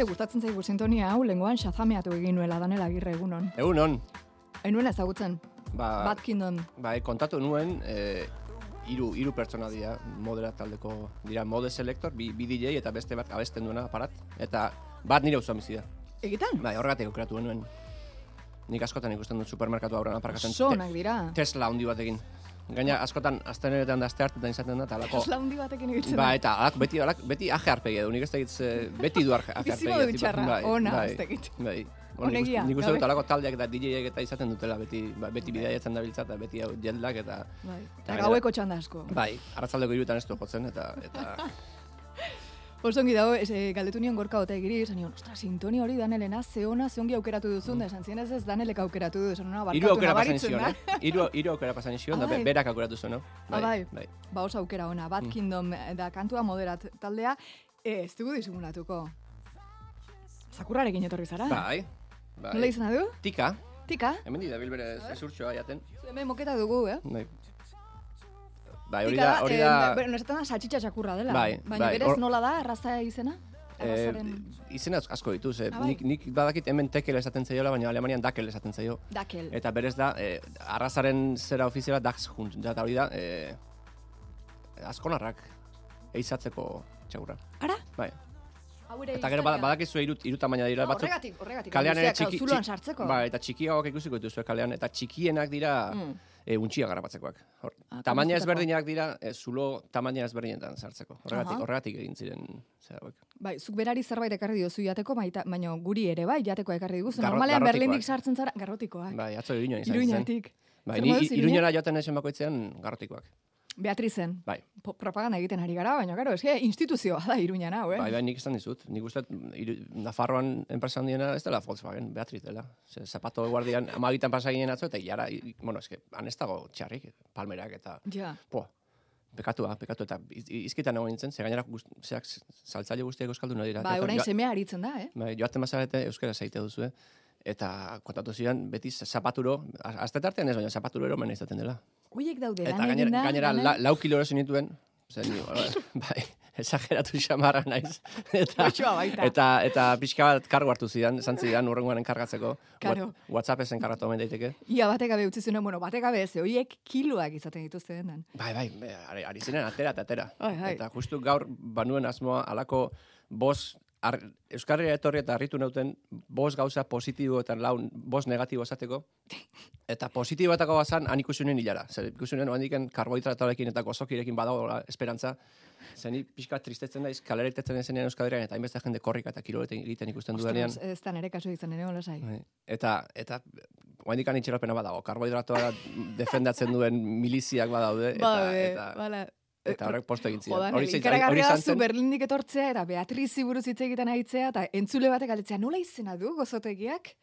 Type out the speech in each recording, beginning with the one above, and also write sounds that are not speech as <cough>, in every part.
Hainbeste gustatzen zaigu sintonia hau, lenguan xazameatu egin nuela danela agirre egunon. Egunon, Hainuen ezagutzen, ba, Bad Kingdom. bai, kontatu nuen, e, hiru hiru pertsona dira, modera taldeko dira mode selector, bi, bi DJ eta beste bat abesten duena aparat, eta bat nire usuan bizi da. Egitan? Bai, horregatik aukeratu nuen. Nik askotan ikusten dut supermerkatu aurrean aparkatzen. Oso te- onak dira. Tesla handi batekin. Gaina askotan aztenetan da aste hartetan izaten da, eta alako... Tesla handi batekin ibiltzen Ba, eta alako, beti, alako, beti aje arpegia du, nik ez dakit, beti du aje arpegia. tipo, txarra, bai, ona, bai, ez dakit. Bai. Onegia, nik uste dut alako taldeak eta DJek eta izaten dutela, beti, ba, beti bidaiatzen dabiltza eta beti hau jetlak eta... Bai. Eta gaueko txanda asko. Bai, arratzaldeko irutan ez du jotzen, eta... eta <laughs> Oso ongi dago, ez, eh, galdetu nion gorka ote egiri, esan nion, ostra, sintonia hori danelena, ze ona, ze ongi aukeratu duzun, da esan zien ez ez danelek aukeratu du, esan ona, Hiru barkatu aukera pasan zion, eh? Hiru, hiru aukera pasan zion, <laughs> da bai. berak aukeratu zuen, no? Ah, bai. bai. Ba, oso aukera ona, Bad Mm. Kingdom eh, da kantua moderat taldea, eh, ez dugu disimulatuko. Sakurrarekin etorri zara? Bai, bai. Nola izena du? Tika, Tika? hemen dira bilbere ezurtxoa jaten. Hemen moketa dugu, eh? Bai. Bai, hori da, hori da... eh, bueno, esaten da saltxitxa txakurra dela. Bai, Baina bai, berez hor- nola da, arraza izena? Eh, izena asko dituz, eh? Ah, bai. nik, nik badakit hemen tekel esaten zaiola, baina Alemanian dakel esaten zaio. dakel. Eta berez da, eh, arrazaren zera ofiziala junt, eta hori da, eh, askonarrak eizatzeko txaurra. Ara? Bai. Hau ere Eta gero bada- badakizu hiru hiru tamaina dira Ah, batzuk. horregatik, horregatik. Kalean ere txiki, txiki- sartzeko. Bai, eta txikiagoak ikusiko dituzue kalean, eta txikienak dira Mm. E, untxia garrapatzekoak. Hor, Ah, tamaina ezberdinak dira, e, zulo tamaina ezberdinetan sartzeko. Horregatik, Aha. horregatik egin ziren zera hauek. Bai, zuk berari zerbait ekarri diozu jateko, baita, baina guri ere bai, jateko ekarri diguzu. Garro- Normalean. Berlindik sartzen zara, garrotikoak. Bai, atzo iruñoan izan zen. Iruñatik. Bai, ni Iruña? iruñera joaten esan bakoitzean garrotikoak. Beatrizen. Bai. Propaganda egiten ari gara, baina gero, eske instituzioa da Iruñan hau, eh? Bai, bai, nik esan dizut. Nik uste, iru, Nafarroan enpresa handiena ez dela Volkswagen, Beatriz dela. Ze, zapato guardian amagitan pasa ginen atzo, eta jara, i- bueno, eske, han ez dago txarrik, palmerak eta... Ja. Po, pekatua, pekatu, eta iz- izkitan nago nintzen, ze gainera guzti, zeak saltzaile guztiak euskalduna dira. Ba, orain semea aritzen da, eh? Bai, joaten bazarete euskara zaite duzu, eh? Eta kontatu zidan, beti zapaturo, azte tartean ez, baina zapaturo eromen izaten dela. Hoiek daude, Eta gainera, egin da. gainera la, lau kilo erosi nituen, zen, <laughs> bai, exageratu xamarra naiz. <laughs> Eta, eta, eta pixka bat kargo hartu zidan, esan zidan urrengoan enkargatzeko. Karo. What- WhatsApp ez enkargatu omen daiteke. Ia batek gabe utzi zuen, bueno, batek gabe ez, hoiek kiloak izaten dituzte dendan. Bai, bai, ari, ari ziren atera eta atera. Bai, bai. Eta justu gaur banuen asmoa alako bos ar, Euskarria etorri eta harritu nauten bos gauza positibo eta lau bos negatibo esateko. Eta positiboetako bazan han ikusi nuen hilara. Zer ikusi nuen handiken karbohidratoarekin eta gozokirekin badago esperantza. Zeni pixka tristetzen naiz kaleretetzen ezenean Euskadirean eta hainbeste jende korrika eta kiroleten egiten ikusten dudanean. Ez da nere kasu izan ere lasai. Bai. Eta, eta, oaindik itxeropena badago, karbohidratoa defendatzen duen miliziak badaude, eta, Ba, be, eta, bala. Eta horrek posto egin zidan. Jodan, Hori zait- hori ikaragarria da zu Berlindik etortzea eta Beatrizi buruz hitz egiten aitzea eta entzule batek galetzea nola izena du gozotegiak?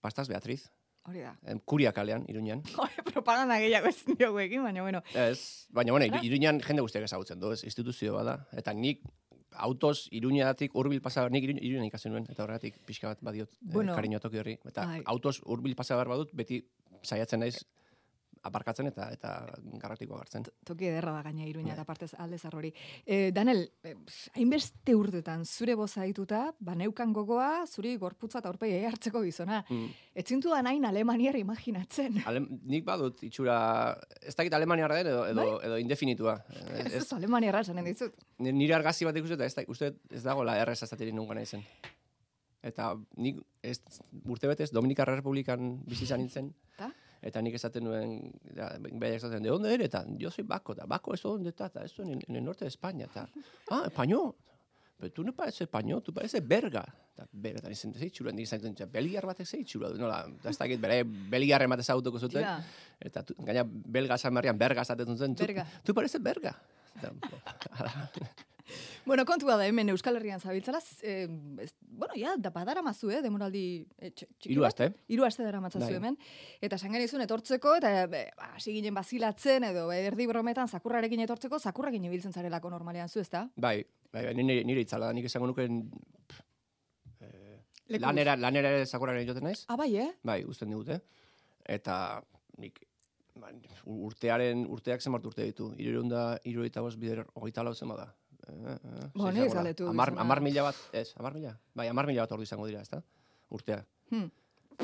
pastaz Beatriz, Hori da. em, kuria kalean, iruñan. <laughs> Propaganda gehiago ez diogu egin, baina bueno. Ez, baina, bueno, iru- iruñan jende guztiak ezagutzen du, ez, instituzio bada. Eta nik autoz iruñatik hurbil pasa, nik iruñan, ikasi nuen, eta horregatik pixka bat badiot Bueno. bueno, kariño toki horri. Eta Bai. autoz hurbil pasa behar badut, beti saiatzen naiz aparkatzen eta eta garratiko hartzen. Toki ederra da gaina iruña Bai. eta partez alde zarrori. E, Danel, eh, hainbeste urtetan zure boza dituta, baneukan gogoa, zuri gorputza eta aurpegi hartzeko gizona. Mm. Etzintu da nahin alemaniar imaginatzen. <laughs> Alem, nik badut itxura, ez dakit alemaniarra den edo, edo, Bai. edo indefinitua. Ez Ez, ez alemaniarra esanen dizut. Ni- nire argazki bat ikusten eta ez, da, uste ez dagoela errez azateri nunga naizen. Eta nik ez, urte betez Dominikarra Republikan bizi izan nintzen. Ta? Eta nik esaten nuen, behar esaten, de onde ere? Eta, yo soy Baco, eta Baco eso donde está, eta eso en, en el norte de España. Eta, ah, español. Pero tú no pareces español, tú pareces berga. Eta, berga, eta nizen, zei txura, nizen, zei belgiar batek zei txura. du, Nola, eta ez dakit, bere belgiarren bat ezagutuko zuten. Eta, tu, gaina, belga esan berrian, berga esaten zuten. tu-. Tu pareces berga. Eta, <laughs> Bueno, kontua da hemen Euskal Herrian zabiltzala, eh, ez, bueno, ja, da badara mazu, eh, demoraldi eh, tx- txiki Hiru aste. Hiru aste dara matzazu Bai. hemen. Eta esan genizun etortzeko, eta be, ba, hasi ginen bazilatzen, edo erdi brometan zakurrarekin etortzeko, zakurrakin ibiltzen zarelako normalean zu, ezta? bai, bai, bai, nire, nire itzala da, nik esango nuken eh, lanera, lanera ere zakuraren joten naiz. Ah, bai, eh? Bai, uzten digute. Eta nik ba, urtearen, urteak zenbat urte ditu. Irureunda, irureita bost bider hogeita lau zen bada. Bo, ni ez galdetu Amar, gizona. amar mila bat, ez, amar mila? Bai, amar mila bat ordu izango dira, ezta? Urtea. Hmm.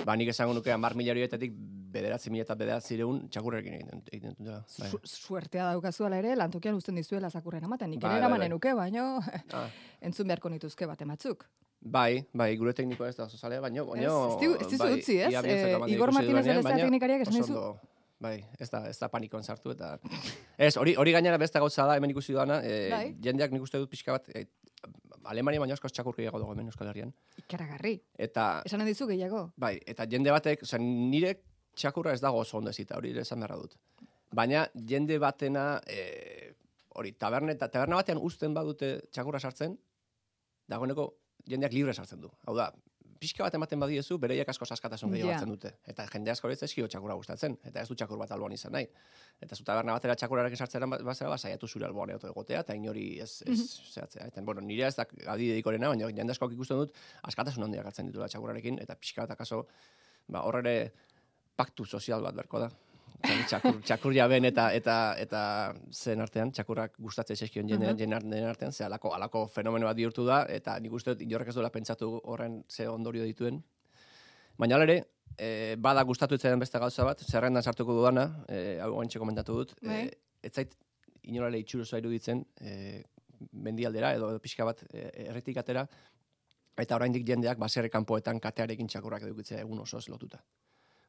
Ba, nik esango nuke amar mila horietatik bederatzi mila eta bederatzi reun txakurrekin egiten, egiten dutela. Bai. Su suertea daukazu ala ere, lantokian uzten dizuela zakurren amaten. Nik Bai, ere bai, eramanen bai. nuke, baino Ah. <laughs> entzun beharko nituzke bat ematzuk. Bai, bai, gure teknikoa ez da oso baino, baino... Ez, ez dizu bai, utzi, ez? Eh, baina Igor Martínez dudanean, Elezea baina teknikariak ondo, Bai, ez da, ez da panikon sartu eta... <laughs> ez, hori hori gainera beste gauza da, hemen ikusi duana, e, Bai. jendeak nik uste dut pixka bat, e, Alemania baino asko txakurriago dago hemen Euskal Herrian. Ikaragarri. Eta, Esan dizu gehiago. bai, eta jende batek, osea, nire txakurra ez dago oso ondo ezita, hori esan beharra dut. Baina jende batena, e, hori, taberna, taberna batean uzten badute txakurra sartzen, dagoeneko jendeak libre sartzen du. Hau da, pixka bat ematen badiezu, bereiek asko askatasun gehiago hartzen dute. Eta jende asko ez zaizkio txakurra gustatzen, eta ez du txakur bat alboan izan nahi. Eta zu taberna batera txakurrarekin sartzera ba- bazara, ba, saiatu zure alboan egote egotea, eta inori ez, ez zehatzea. Eta, bueno, nire ez da adi dedikorena, baina jende askok ikusten dut, askatasun handiak hartzen ditula txakurrarekin, eta pixka bat akaso, ba, horre paktu sozial bat berko da. Txakur, txakur jaben eta eta eta zen artean, txakurrak gustatzen zaizkion jende, Mhm. jende jende artean, ze alako, alako fenomeno bat bihurtu da, eta nik uste dut inorrek ez duela pentsatu horren ze ondorio dituen. Baina ere, e, bada gustatu etzaidan beste gauza bat, zerrendan sartuko dudana, e, hau guantxe komentatu dut, Bai. e, ez zait inorale itxurosoa iruditzen, e, mendialdera edo, edo pixka bat e, erretik atera, eta oraindik jendeak baserri kanpoetan katearekin txakurrak edukitzea egun osoz lotuta.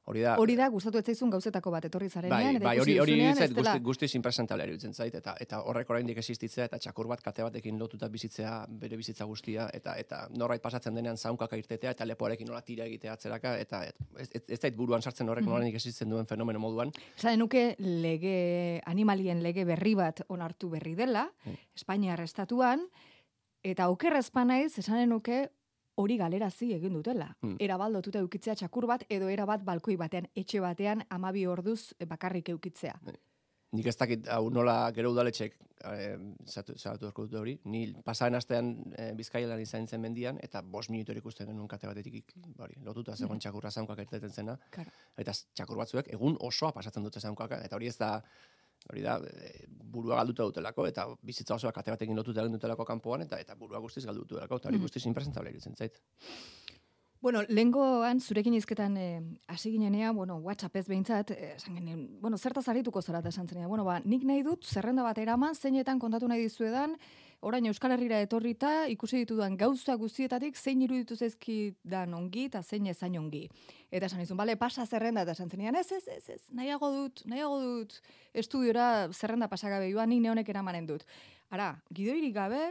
Hori da, Hori da, gustatu ez zaizun gauzetako bat etorri zarenean, bai, bai, hori hori dela- guzti, guztiz impresentablea iruditzen zait eta eta horrek oraindik existitzea eta txakur bat kate batekin lotuta bizitzea bere bizitza guztia eta eta norbait pasatzen denean zaunkaka irtetea eta lepoarekin nola tira egitea atzeraka eta et, ez, ez, ez zait buruan sartzen horrek Mhm. noranik existitzen duen fenomeno moduan. Esan nuke lege, animalien lege berri bat onartu berri dela, Mm. Espainiar estatuan, eta okerrez naiz esanen nuke hori galerazi egin dutela. Mm. Erabaldotuta eukitzea txakur bat, edo erabat balkoi batean, etxe batean, amabi orduz eh, bakarrik eukitzea. Nik ez dakit hau nola gero udaletxek eh, zatu, zatu beharko dute hori. Ni pasaren astean eh, Bizkaian izan zen mendian eta bost minutor ikusten genuen kate batetik hori, lotuta zegoen txakurra zaunkak irteten zena. Claro. Eta txakur batzuek egun osoa pasatzen dute zaunkaka. Eta hori ez da, hori da, e, burua galduta dutelako, eta bizitza osoa kate batekin lotuta egin dutelako kanpoan, eta eta burua guztiz galdu dutelako, eta hori Mhm. guztiz impresentable iruditzen zait. Bueno, lehengoan zurekin izketan eh, hasi ginenean, bueno, WhatsApp ez behintzat, eh, esan genuen, bueno, zertaz arituko zara eta esan zenean. Bueno, ba, nik nahi dut zerrenda bat eraman, zeinetan kontatu nahi dizuedan, orain Euskal Herrira etorrita, ikusi ditudan gauza guztietatik, zein iruditu zaizkidan ongi eta zein ezain ongi. Eta esan izun, bale, pasa zerrenda, eta esan zenean, ez, ez, ez, ez, nahiago dut, nahiago dut, estudiora zerrenda pasagabe joan, nik neonek eramanen dut. Ara, gidoirik gabe,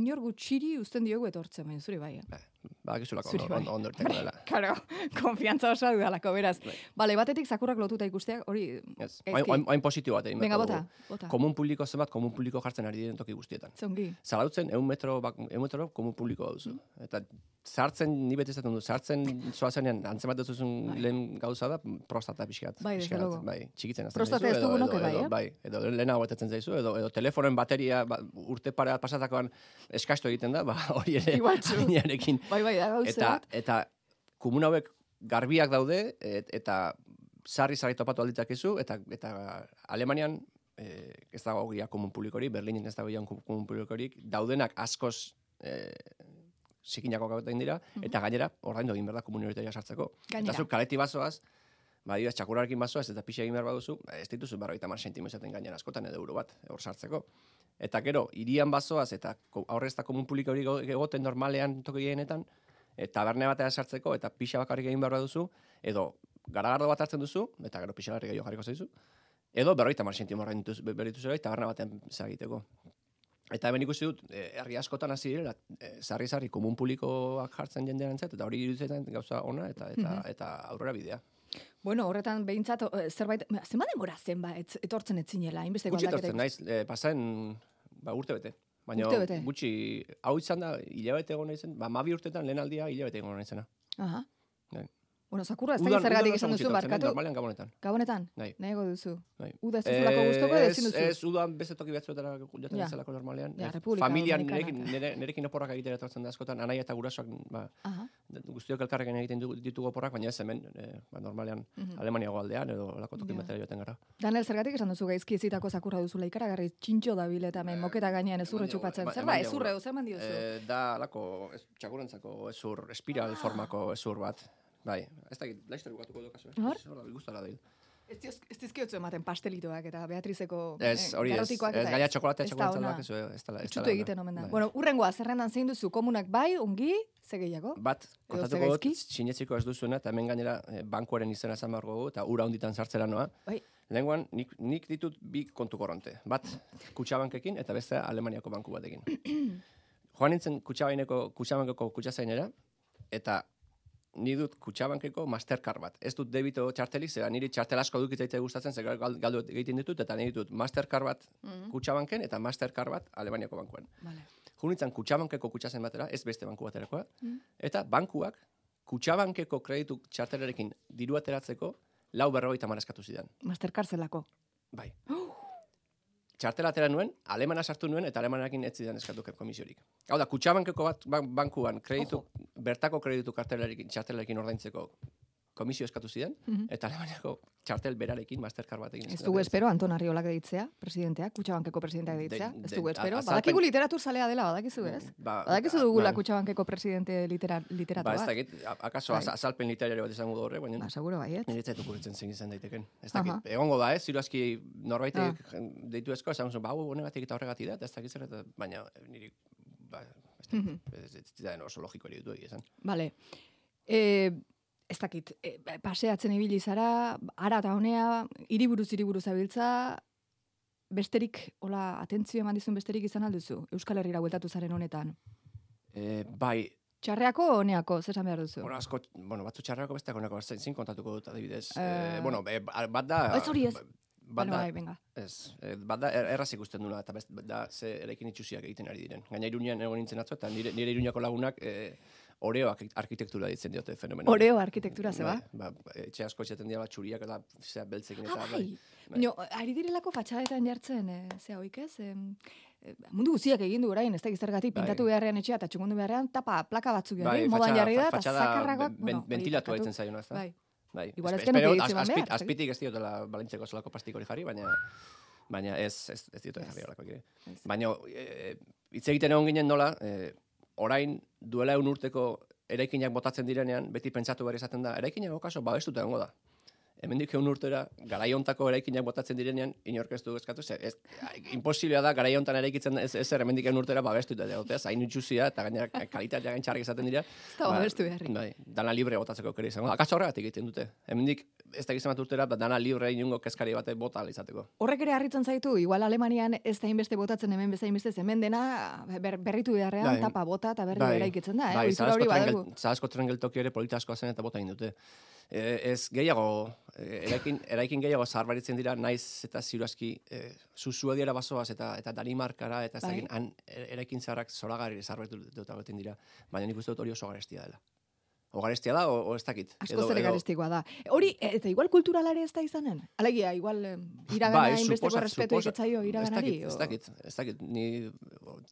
inor gutxiri uzten diogu etortzen, baina zuri bai, eh? Badakizulako Zuri ondo, bai. ondo, dela. <laughs> Karo, konfiantza osoa dudalako, beraz. Bai. Bale, batetik zakurrak lotuta ikusteak, hori... Oain, oain, oain positibo bat egin Venga, bota, dugu. bota. Komun publiko zenbat, komun publiko jartzen ari diren toki guztietan. Zongi. Zalautzen, eun metro, bak, eun metro komun publiko duzu. Eta zartzen, ni beti esaten du, zartzen zoazenean, antzemat duzun Bai. lehen gauza da, prostata pixkat. Bai, pixkat. Bai, txikitzen azten Prostata ez dugunok bai, edo, eh? bai, edo lehenago betetzen zaizu, edo, edo telefonen bateria ba, urte pare pasatakoan eskastu egiten da, ba, hori ere. <laughs> Bai, bai, da gauza Eta, bat. eta komun hauek garbiak daude, et, eta sarri sarri topatu alditzakezu, eta, eta Alemanian eh, ez dago gia komun publikori, Berlinen ez dago gian komun publikorik, daudenak askoz eh, zikinako gauten dira, eta gainera, ordaindu egin behar da komunitatea sartzeko. Gainera. Eta zu kaleti bazoaz, ba, dira, txakurarekin bazoaz, eta pixa egin behar baduzu, ba, ez dituzu berroita mar sentimo izaten gainera askotan edo euro bat, hor sartzeko. Eta gero, irian bazoaz, eta ko- aurrez eta komun publiko hori go- egoten normalean toki gehienetan, e, taberne batera sartzeko, eta pixa bakarrik egin behar duzu, edo garagardo bat hartzen duzu, eta gero pixa gehiago jarriko zaizu, edo berroita mar sentimo berritu zera, taberna batean zagiteko. Eta hemen ikusi dut, eh, herri askotan hasi direla, sarri-sarri komun publikoak jartzen jendean entzat, eta hori iruditzen gauza ona, eta, eta, Mhm. eta aurrera bidea. Bueno, horretan behintzat, eh, zerbait, zenbat denbora zen ba, etz- etortzen etzinela, hainbesteko Gutxi etortzen naiz, eh, pasaen, ba, urte bete. Baina Urtebete. gutxi, hau izan da, hilabete egon naizen, ba, mabi urtetan lehen aldia hilabete egon naizena. Aha. Bai. Bueno, sakurra, ez da zergatik esan duzu, eh, barkatu. Normalean gabonetan. Gabonetan, Bai. nahiago duzu. Bai. Uda ez duzulako guztoko edo ezin duzu. Ez, udan beste toki batzuetara joaten Ja. zelako normalean. Ja, Republika Familian nerekin, nere, nerekin oporrak egitera etortzen da askotan, anaia eta gurasoak ba, Aha. guztiok elkarrekin egiten ditugu oporrak, baina ez hemen, e, ba, normalean Mhm. Alemaniago aldean edo lako toki Ja. joaten gara. Danel, zergatik esan duzu gaizki ezitako zakurra duzula ikaragarri txintxo dabil eta hemen moketa gainean ezurre eman txupatzen. eman- Zer eman da, ezurre, zer man diozu? Da lako ez, txakurentzako ezur, espiral formako ezur bat. Bai, ez da, laizter bukatuko du kasu. eh? Hor? Hor da, gustara dil. Ez ez dizkiotzu ematen pastelitoak eta Beatrizeko Ez, eh, hori ez, garrotikoak ez eta gaia txokolatea ez da txokolatzen ona. da, ez ez dela. ez dela egiten omen da. Bai. Bueno, urrengoa, zerrendan zein duzu komunak bai, ongi, ze gehiago? Bat, kontatuko dut, sinetziko ez duzuena, eta hemen gainera eh, bankuaren izena esan behar eta ura honditan sartzera noa. Bai. Lehenguan, nik, nik ditut bi kontu korronte. Bat, kutsabankekin, eta bestea Alemaniako banku batekin. <clears throat> Joan nintzen kutsabaineko, kutsabankeko kutsazainera, eta ni dut kutsabankeko Mastercard bat. Ez dut debito txartelik, zera niri txartel asko dukitzaitza gustatzen, zer gal- galdu egiten ditut, eta niri ditut Mastercard bat Mhm. kutsabanken, eta Mastercard bat Alemaniako bankuan. Vale. Junitzen kutsabankeko kutsazen batera, ez beste banku baterakoa, Mm. eta bankuak kutsabankeko kreditu txartelarekin diru ateratzeko lau berrogeita hamar eskatu zidan. Mastercard zelako. Bai. Txartela atera nuen, alemana sartu nuen, eta alemanarekin ez zidan eskatu komisiorik. Hau da, kutsabankeko bat ban- bankuan kreditu, bertako kreditu kartelarekin, txartelarekin ordaintzeko komisio eskatu zidan, Mhm. eta alemaniako txartel berarekin, Mastercard batekin. Ez dugu espero Anton Arriolak deitzea, presidenteak, Kutxabankeko presidenteak deitzea. De- Ez dugu espero. azalpen- Badakigu literatur zalea dela, badakizu ez? Ba, Badakizu dugula ba, Kutxabankeko presidente litera, literato Ba, ez bat. dakit, a- akaso Bai. az- azalpen literario bat izango horre, baina Ba, seguro baiet. Nire zaitu kuritzen zein izan daiteken. Ez dakit, Aha. egongo da, ez? Ziruazki norbaitek Ah. deitu esko, esan zuen, ba, hau honegatik eta horregatik da, ez dakit zer, baina niri, ba, ez dakit, Mhm. ez, ez, ez, oso logiko ere ditu esan. E, ez dakit, e, paseatzen ibili zara, ara eta honea, hiriburuz hiriburuz zabiltza, besterik, hola, atentzio eman dizun besterik izan alduzu, Euskal Herrira bueltatu zaren honetan. E, bai, Txarreako honeako, zer esan behar duzu? bueno, asko, bueno, batzu txarrako besteak honako, zein kontatuko dut adibidez. Eh, E, bueno, e, bat da... Ez hori ez. Bat da, bai, venga. Ez, eh, bat da er, erraz ikusten dula, eta best, da ze eraikin itxusiak egiten ari diren. Gaina iruñan egon nintzen atzo, eta nire, nire iruñako lagunak e, oreo arki- arkitektura ditzen diote fenomeno. Oreo arkitektura, ze ba? Ba, etxe asko etxeten dira bat txuriak eta zera beltzekin eta. Ah, bai. Baina, ari direlako fatxadetan jartzen, e, ze hoik ez? E, mundu guztiak egin du orain, ez da gizergatik, Bai. pintatu beharrean etxea eta txukundu beharrean, tapa, plaka batzuk jarri, bai, modan jarri da, eta fatxada zakarragoak, ben- bueno, ventilatu zaiona, ez da? Bai. Bai. Igual ez Espe- genuke espero, hitz az- eman azpit- behar, azpitik ez diotela balintzeko zelako plastik hori jarri, baina baina ez, ez, ez diote jarri horako. Ez. Baina e, hitz egiten egon ginen nola, e, orain duela eun urteko eraikinak botatzen direnean, beti pentsatu behar izaten da, eraikinak okaso babestuta egongo da. Hemendik egun urtera, garaiontako eraikinak botatzen direnean, inork ez du eskatu, ze, ez, imposiblea da garaiontan eraikitzen ez, ez hemendik egun urtera babestuta egotea, zain utxuzia, eta gainera kalitatea gain txarrik izaten dira. Ez da babestu beharrik. Bai, dana libre botatzeko kere izango. Akaso horregatik egiten dute. Hemendik ez da gizan bat urtera, ba, dana libre inungo kezkari bate bota izateko. Horrek ere harritzen zaitu, igual Alemanian ez da inbeste botatzen hemen bezain beste hemen dena ber, berritu beharrean, Bai. tapa bota eta berri eraikitzen da, eh? bai, hori Zarauzko badugu. tren- geltoki ere polita askoa zen eta bota egin dute. E, ez gehiago, e, eraikin, eraikin gehiago zaharbaritzen dira, naiz eta ziurazki e, zuzua diara basoaz eta eta Danimarkara eta ez Bai. han e, eraikin zaharrak zoragarri zaharbaritu dut dira. Baina nik uste dut hori oso garestia dela. O garestia da, o, o ez dakit. Asko zer garestikoa da. Hori, e, eta igual kulturala ere ez da izanen? Alegia, igual iragana Bai, inbesteko respetu iketzaio iraganari? Ez o- dakit, ez dakit, ez dakit, ni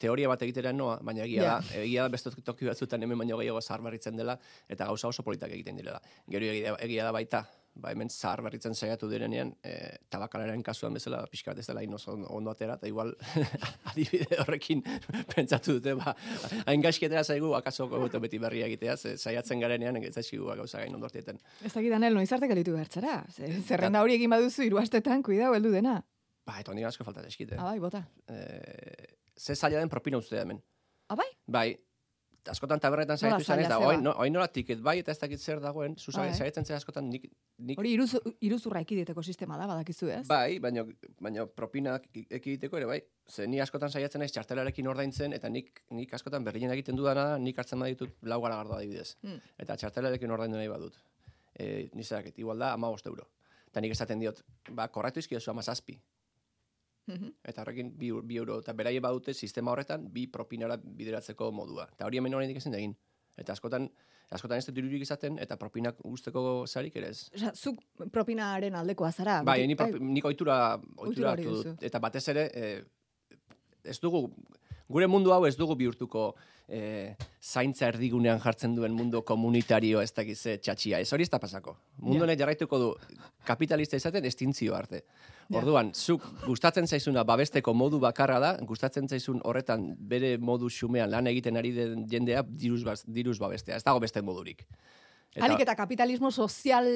teoria bat egiteran noa, baina egia Ja. da, egia da beste toki batzutan hemen baino gehiago zahar berritzen dela, eta gauza oso politak egiten direla. Gero egia, egia da baita, ba hemen zahar saiatu direnean, e, tabakalaren kasuan bezala, pixka bat ez dela inoz ondo, ondo atera, eta igual <laughs> adibide horrekin <laughs> pentsatu dute, ba, hain gaizkietera zaigu, akaso gogoeto beti berria egitea, ze, saiatzen garenean, ez zaizkigu gauza gain ondortieten. Ez dakit anel, noiz arte gelitu behartzara. Ze- Zerrenda hori egin baduzu hiru astetan, kuidau, heldu dena. Ba, eta honik asko falta eskite. Ah, bai, bota. E, ze zaila den propina ustea hemen. Ah, bai? Askotan taberretan saiatu izan ez da, oin, no, oin nola tiket bai eta ez dakit zer dagoen, zu Ah, eh? zera askotan nik, nik Hori iruz, iruzurra ekideteko sistema da, badakizu ez? bai, baina baina propina ekiditeko ere bai. Ze ni askotan saiatzen naiz txartelarekin ordaintzen eta nik nik askotan berrien egiten dudana, da, nik hartzen baditut lau garagardo adibidez. Hmm. Eta txartelarekin ordaindu nahi badut. Eh, ni zerakit, igual da 15 euro. Eta nik esaten diot, ba, korrektu izkiozu Mhm. Eta horrekin bi, bi euro, eta beraie badute sistema horretan bi propinara bideratzeko modua. Eta hori hemen oraindik ezin egin. Eta askotan askotan ez dut dirurik izaten, eta propinak usteko zarik ere ez. Osa, zuk propinaren aldekoa zara. Bai, ni, nik ohitura hori hartu duzu. dut. Eta batez ere, eh, ez dugu, gure mundu hau ez dugu bihurtuko eh, zaintza erdigunean jartzen duen mundu komunitario ez dakiz ze txatxia. Ez hori ez da pasako. Mundu honek jarraituko du kapitalista izaten estintzio arte. Ja. Orduan, zuk gustatzen zaizuna babesteko modu bakarra da, gustatzen zaizun horretan bere modu xumean lan egiten ari den jendea diruz, diruz babestea. Ez dago beste modurik. Alik eta kapitalismo sozial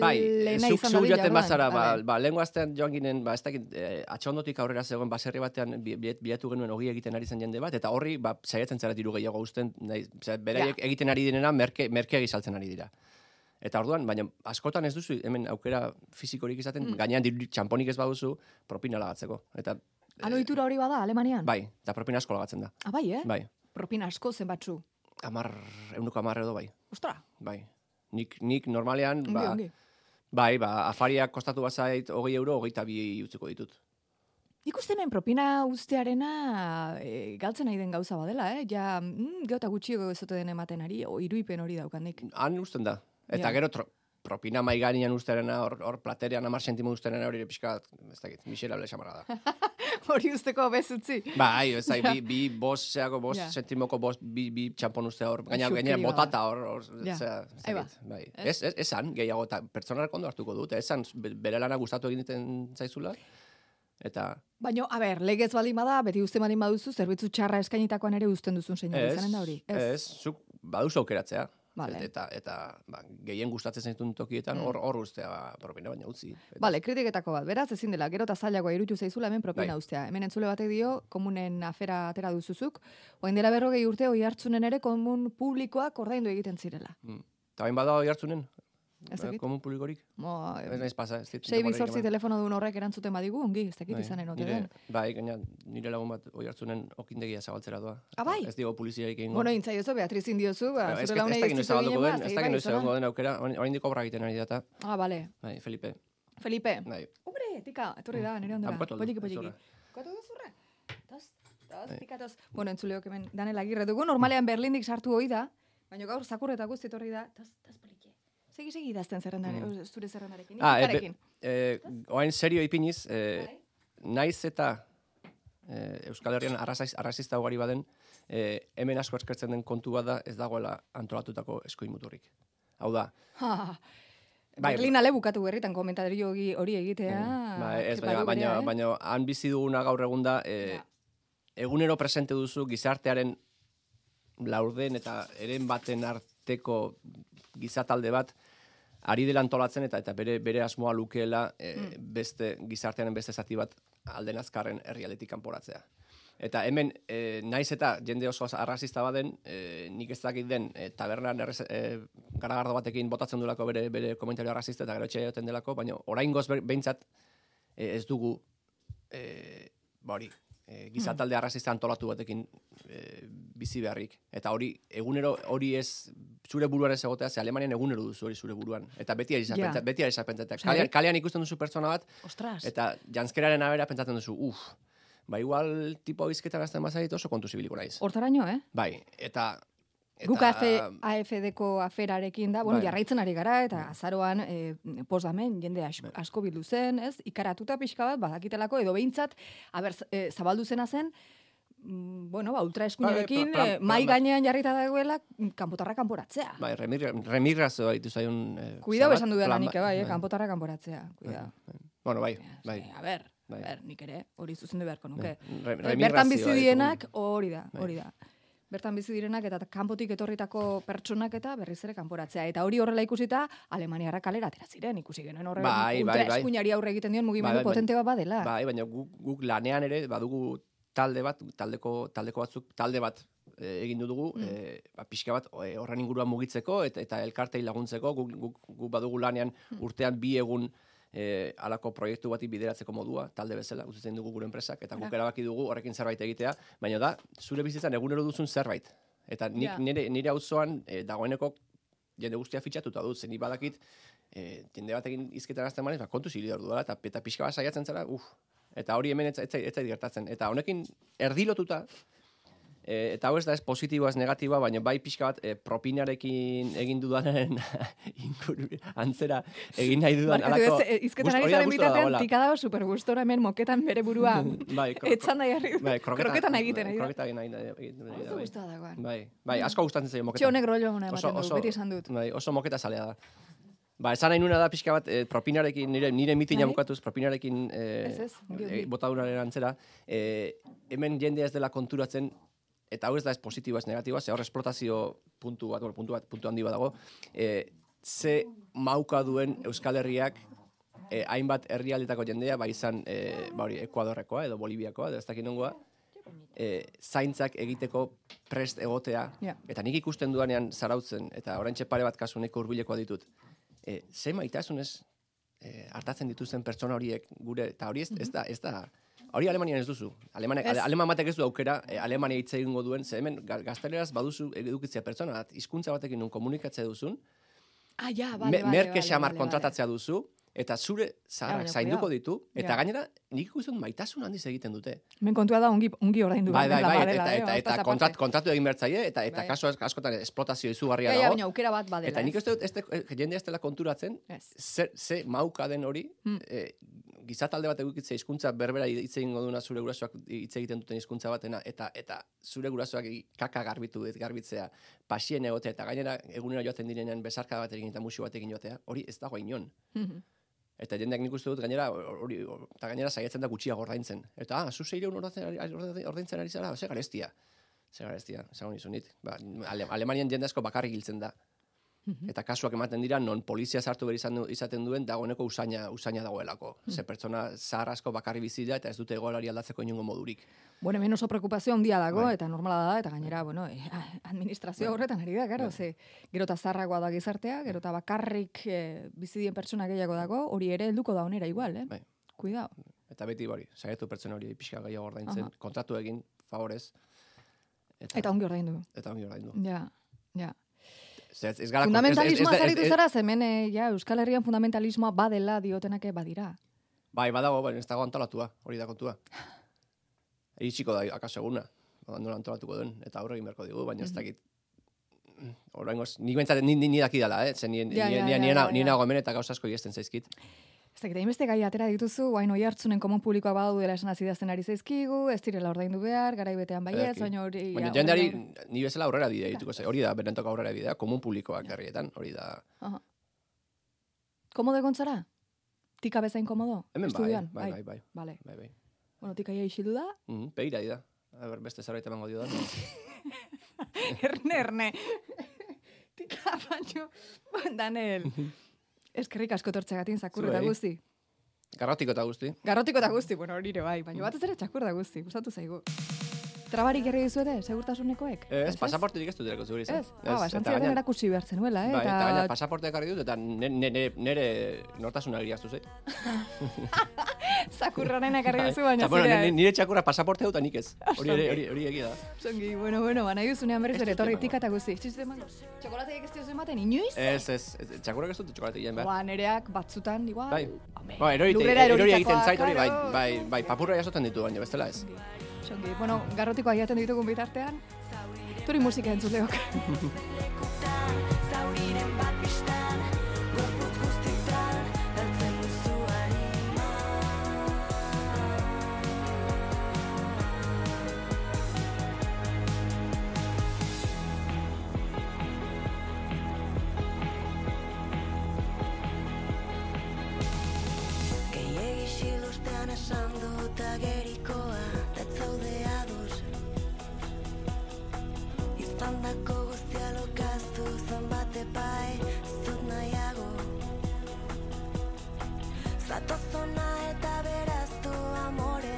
Bai, zuk izan zu dadila, joaten bazara, ba, ba, lehenko astean joan ginen, ba, ez dakit, eh, atxondotik aurrera zegoen baserri batean bi- bi- bilatu genuen ogi egiten ari zen jende bat, eta horri, ba, saiatzen zara diru gehiago usten, nahi, osea, beraiek egiten ari direna merke, merkeagi saltzen ari dira. Eta orduan, baina askotan ez duzu hemen aukera fizikorik izaten, Mm. gainean diru txamponik ez baduzu, propina lagatzeko. Eta, Han ohitura hori bada, Alemanian? bai, eta propina asko lagatzen da. Ah, bai, eh? Bai, Propina asko zenbatzu. amar, eunuko amar edo bai, Ostra, bai. Nik, nik normalean, ongi, ba, ongi. bai, ba, afariak kostatu bazait hogei euro, hogeita bi utziko ditut. Nik uste hemen propina ustearena e, galtzen nahi den gauza badela, eh? Ja, mm, geota gutxiago ez den ematen ari, o, iruipen hori daukandik. han usten da. Eta Ja. gero tro, propina mai gainean usterena, hor, hor platerean amar sentimo usterena hori pixka, ez dakit, miserable xamarra da. <laughs> hori usteko bezutzi. bai, ez da, Ja. bi, bi bos, zeako, bos Ja. sentimoko, bos, bi, bi txampon uste hor, gaina, gaina botata hor, hor, zera, ez Ahí ba. bai. Ez? Ez, ez, esan, gehiago, eta pertsonarak ondo hartuko dut, esan, be- bere lana gustatu egiten zaizula, eta, Baina, a ber, legez baldin bada, beti uste baldin baduzu, zerbitzu txarra eskainitakoan ere uzten duzun seinu ez, izanen da hori. ez, zuk baduzu aukeratzea, Vale. eta, eta, ba, gehien gustatzen zaitun tokietan, Mm. hor, hor ustea, ba, propina baina utzi. Eta- Bale, kritiketako bat, beraz, ezin dela, gero eta zailagoa irutu zaizula hemen propina Bai. ustea. Hemen entzule batek dio, komunen afera atera duzuzuk, oain dela berrogei urte oi hartzunen ere komun publikoak ordaindu egiten zirela. Mm. Eta bain bada hoi hartzunen? Ez dakit. Komun publikorik? Mo, Ez naiz pasa, ez sei bizortzi telefono duen horrek erantzuten badigu, ongi, ez dakit Bai, izanen ote nire- den. Bai, gaina nire lagun bat oi hartzunen okindegia zabaltzera doa. Ah, bai? Ez digo poliziarik egingo. Bueno, intzaiozu, Beatriz indiozu, ba, Ba, ez, zure ez, ez launei dakit noiz ez dizu zabalduko ginen den, ba, ez dakit bai, noiz zona. egongo den aukera, orain- oraindik obra egiten ari data. Ah, bale. Bai, Felipe. Felipe. Bai. Hombre, tika, etorri da, nire ondora. Abokatu aldu, Poliki, poliki. Kokatu duzurra? Bai. tika, tos. Bueno, entzuleok hemen danela agirre dugu. Normalean Berlindik sartu hoi da, baina gaur zakurreta guzti da. Tos, poliki. Segi, segi idazten zerrendare, Mm. zure zerrendarekin. Ah, e, be-. Eh, oain serio ipiniz, Bai. naiz eta eh, Euskal Herrian arrazaiz, arrazista ugari baden, eh, hemen asko eskertzen den kontu bada ez dagoela antolatutako eskoin muturrik. Hau da, Ha, Bai, Berlin ale bukatu berritan komentario hori egitea. Ba, ez, baina, baina, eh? baina han bizi duguna gaur egun da, e, Ja. egunero presente duzu gizartearen laurden eta eren baten arteko gizatalde bat, ari dela antolatzen eta eta bere bere asmoa lukeela e, beste gizartearen beste zati bat alden azkarren herrialetik kanporatzea. Eta hemen, e, naiz eta jende oso arrazista baden, e, nik ez dakit den e, tabernan errez, e, garagardo batekin botatzen duelako bere, bere komentario arrazista eta gero etxea delako, baina orain goz behintzat e, ez dugu e, ba hori, e, gizatalde arrazista antolatu batekin e, bizi beharrik. Eta hori, egunero hori ez zure buruan ez egotea, ze Alemanian egunero duzu hori zure buruan. Eta beti ari Ja. zapentza, beti ari zapentza. Osea, Kalean, kalean ikusten duzu pertsona bat, Ostras. eta janskeraren abera pentsatzen duzu, uf, ba igual tipo bizketan azten bazait oso kontu zibiliko naiz. Hortaraino, eh? Bai, eta... eta Guk AF, AFD-ko aferarekin da, bueno, Bai. jarraitzen ari gara, eta azaroan e, posdamen jende Bai. asko, asko bildu zen, ez? Ikaratuta pixka bat, badakitelako, edo behintzat, aber, e, zabaldu zena zen, mm, bueno, ba, ultraeskuinarekin, Bai, plan- eh, plan mai bat. gainean jarrita dagoela, mm, kanpotarra kanporatzea. Bai, remir, remigrazioa ditu zaiun... Eh, Kuidau esan dudala nik, bai, eh, kanpotarra kanporatzea. Kuidau. Bueno, bai, bai. A ber, Bai. a ber, nik ere, hori zuzendu beharko nuke. Re, Eh, Bertan bizi dienak, hori da, Bai. hori da. Bertan bizi direnak eta kanpotik etorritako pertsonak eta berriz ere kanporatzea. Eta hori horrela ikusita, Alemaniarra kalera atera ziren, ikusi genuen horre Bai, bai, bai. ultraeskuinari aurre egiten dion mugimendu Bai, bai, potente bat badela. Bai, baina guk, guk lanean ere badugu talde bat, taldeko taldeko batzuk talde bat e, egin dugu, Mm. e, ba, pixka bat e, horren inguruan mugitzeko eta eta elkartei laguntzeko, guk, guk, guk badugu lanean Mm. urtean bi egun e, alako proiektu bati bideratzeko modua, talde bezala, uzitzen dugu gure enpresak, eta guk Ara. erabaki dugu horrekin zerbait egitea, baina da, zure bizitzan egunero duzun zerbait. Eta nik, Ja. nire, nire auzoan e, dagoeneko jende guztia fitxatuta dut, zen badakit, e, jende batekin izketan azten manez, ba, kontu zili ordu dela, eta, eta pixka bat saiatzen zara, uf. Eta hori hemen ez zait gertatzen. Eta honekin erdilotuta, E, eta hau ez da ez positiboa ez negatiboa, baina bai pixka bat e, propinarekin egin dudanaren <laughs> inguru, antzera egin nahi dudan. Barkatu alako- ez, eh, izketan ari zaren gustora bitartean, dagoela. tika dago super gustora hemen moketan bere burua <laughs> bai, kro- etzan da jarri. bai, kroketa, kroketan egiten ari da. Kroketa egin nahi da. Oso bai. gustora dagoan. Bai, bai, asko gustatzen zaio moketa. Txe honek rollo hona ematen du, beti esan dut. Bai, oso moketa zalea da. Ba, esan nahi nuna da pixka bat, eh, propinarekin, nire, nire mitina Bai. bukatuz, propinarekin eh, Ez, ez, eh, botaduraren antzera, eh, hemen jendea ez dela konturatzen, eta hau ez da ez positiboa ez negatiboa, ze hor esplotazio puntu bat, puntu bat, puntu handi bat dago, eh, ze mauka duen Euskal Herriak eh, hainbat herrialdetako jendea, bai izan, eh, ba hori, Ekuadorrekoa edo Boliviakoa, edo ez dakit nongoa, eh, zaintzak egiteko prest egotea, Ja. eta nik ikusten duanean zarautzen, eta orain pare bat kasu neko hurbilekoa ditut, e, ze maitasunez e, hartatzen dituzten pertsona horiek gure, eta hori ez, ez da, ez da, hori Alemanian ez duzu. Alemania, Ez. ale, Aleman batek ez du aukera, e, Alemania hitz egingo duen, ze hemen ga- gazteleraz baduzu edukitzea pertsona bat, hizkuntza batekin nun komunikatzea duzun, Ah, ja, bale, me, bale, merke bale, xamar bale, kontratatzea duzu, eta zure zaharrak zainduko ditu, eta Ja. gainera nik ikusten maitasun handiz egiten dute. Men kontua da ongi, ongi ordaindu. Bai, bai, behar bai, dela, eta, eh, eta, eta kontrat, kontratu egin behar zaie, eta, eta Bai. kasu ask- askotan esplotazio izugarria Ja, ja, dago. baina aukera bat badela. Eta nik uste dut, jendea ez dela konturatzen, ze, ze mauka den hori, Hmm. eh, gizatalde bat egukitzea hizkuntza berbera hitz egingo duna zure gurasoak hitz egiten duten hizkuntza batena eta eta zure gurasoak kaka garbitu ez garbitzea, pasien egotea eta gainera egunera joaten direnean besarka batekin eta musu batekin joatea, hori ez dago inon. Mhm. Eta jendeak nik uste dut gainera hori eta gainera saiatzen da gutxiago ordaintzen. Eta ah, zu 600 ordaintzen ari, zara, ze garestia. Ze garestia, esango nizunit. Ba, Ale, Alemanian jende asko bakarrik hiltzen da. Eta kasuak ematen dira non polizia sartu behar izan du- izaten duen dagoeneko usaina usaina dagoelako. Ze pertsona zahar asko bakarri bizi da eta ez dute egoerari aldatzeko inongo modurik. Bueno, hemen oso preocupazio handia dago, Bai. eta normala da, eta gainera, bueno, eh, administrazio Bai. horretan ari da, karo, Bai. ze, gero eta zarragoa da gizartea, gero eta bakarrik eh, bizi dien pertsona gehiago dago, hori ere helduko da onera igual, eh? Bai. Cuidado. Eta beti hori, saiatu pertsona hori pixka gehiago ordaintzen, kontratu egin, favorez. Eta, Eta ongi ordaindu. eta ongi ordaindu. Ja, ja. Ez, ez gara, Fundamentalismoa ez- ez- ez- ez- zara, hemen, eh, ja, Euskal Herrian fundamentalismoa badela diotenak badira. Bai, badago, baina ez dago antolatua, hori da kontua. Iritsiko da, akaso eguna, nola antolatuko duen, eta aurre egin beharko digu, baina ez dakit. Oraingoz, ni bentsat, ni, ni, ni dakidala, eh? Zen, ni, Ja, ni, ja, ni, ja, ni, ja, ni ja. nago hemen eta Ez dakit, hainbeste gai atera dituzu, guain oi hartzunen komun publikoa badu dela esan azidazten ari zaizkigu, ez direla ordaindu behar, garai betean baietz, Ederki. baina hori... Baina ja, jendeari, hori- ni bezala aurrera bidea dituko ze, hori da, berentok aurrera bidea, komun publikoak herrietan, hori da. Aha. Komodo egon zara? Tika bezain komodo? Hemen bai, Estudioan? bai, bai, bai, Vale. bai, bai. Bueno, tika ia isildu da. Mm, peira da. A ber, beste zerbait emango dio da. <laughs> erne, erne. tika baino. Danel. <laughs> Eskerrik asko tortzegatin zakur eta guzti. Garrotiko eta guzti. Garrotiko eta guzti, bueno, hori bai, baina batez ere txakur da guzti, gustatu zaigu. Trabarik gerri dizuete, segurtasunekoek? Ez, pasaporterik ez dut erako zuri. Ez, ah, ba, esan eta zidaten gaina- erakusi behar zenuela, eh? Bai, eta gaina eta pasaportea ekarri dut, eta nire, nire, nire nortasuna giriaztu zei. <laughs> zakurraren ekarri duzu, baina bueno, nire, nire txakurra pasaportea dut, eta nik ez. Hori, ere- hori, hori egia da. Zongi, bueno, bueno, ba, nahi duzunean berriz Ez ere, dut etorri emango. tika eta guzti. Ez dut emango. Txokolateik ez dut ematen, inoiz? Ez, ez, ez txakurrak ez dut txokolate egin behar. Ba, nereak batzutan, igual. Bai. Ba, erori, erori egiten zait hori, bai, bai, bai, papurra jasotzen ditu, baina bestela ez. Bueno, garrotikoa jaten ditugun bitartean, turi musika entzuleok. <laughs> Zatozona eta beraztu amore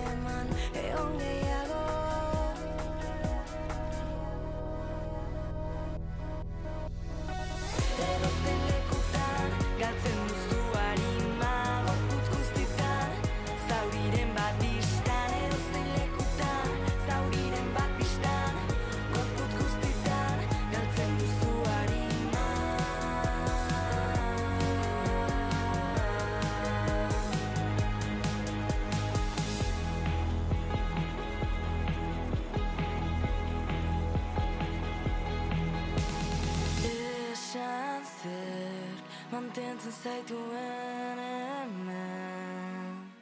I do